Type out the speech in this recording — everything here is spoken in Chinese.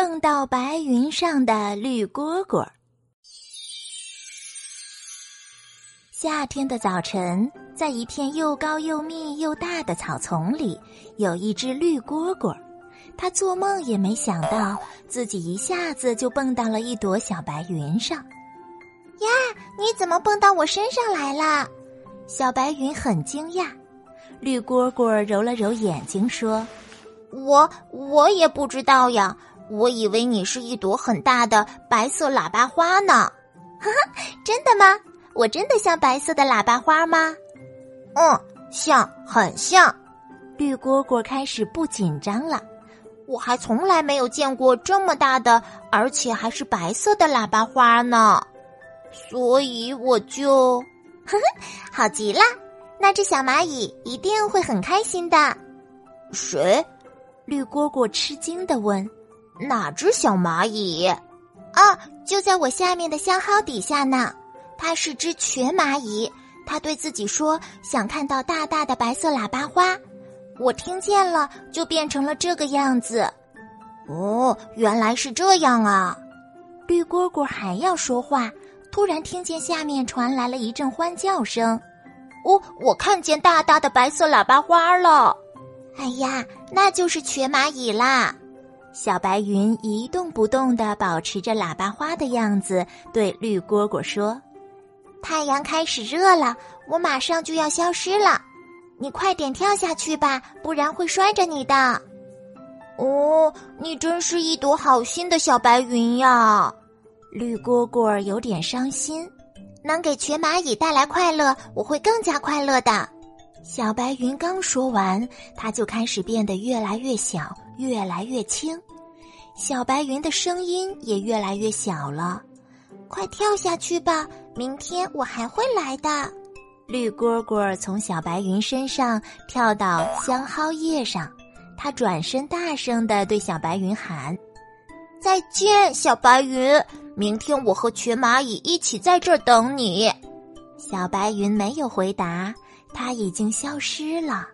蹦到白云上的绿蝈蝈。夏天的早晨，在一片又高又密又大的草丛里，有一只绿蝈蝈。它做梦也没想到，自己一下子就蹦到了一朵小白云上。呀，你怎么蹦到我身上来了？小白云很惊讶。绿蝈蝈揉了揉眼睛说：“我我也不知道呀，我以为你是一朵很大的白色喇叭花呢。”哈哈，真的吗？我真的像白色的喇叭花吗？嗯，像，很像。绿蝈蝈开始不紧张了。我还从来没有见过这么大的，而且还是白色的喇叭花呢，所以我就，呵呵，好极了。那只小蚂蚁一定会很开心的。谁？绿蝈蝈吃惊的问：“哪只小蚂蚁？”啊，就在我下面的香蒿底下呢。它是只瘸蚂蚁，它对自己说：“想看到大大的白色喇叭花。”我听见了，就变成了这个样子。哦，原来是这样啊！绿蝈蝈还要说话，突然听见下面传来了一阵欢叫声。哦，我看见大大的白色喇叭花了！哎呀，那就是瘸蚂蚁啦！小白云一动不动的保持着喇叭花的样子，对绿蝈蝈说。太阳开始热了，我马上就要消失了，你快点跳下去吧，不然会摔着你的。哦，你真是一朵好心的小白云呀！绿蝈蝈有点伤心，能给瘸蚂蚁带来快乐，我会更加快乐的。小白云刚说完，它就开始变得越来越小，越来越轻，小白云的声音也越来越小了。快跳下去吧！明天我还会来的。绿蝈蝈从小白云身上跳到香蒿叶上，它转身大声的对小白云喊：“再见，小白云！明天我和瘸蚂蚁一起在这儿等你。”小白云没有回答，他已经消失了。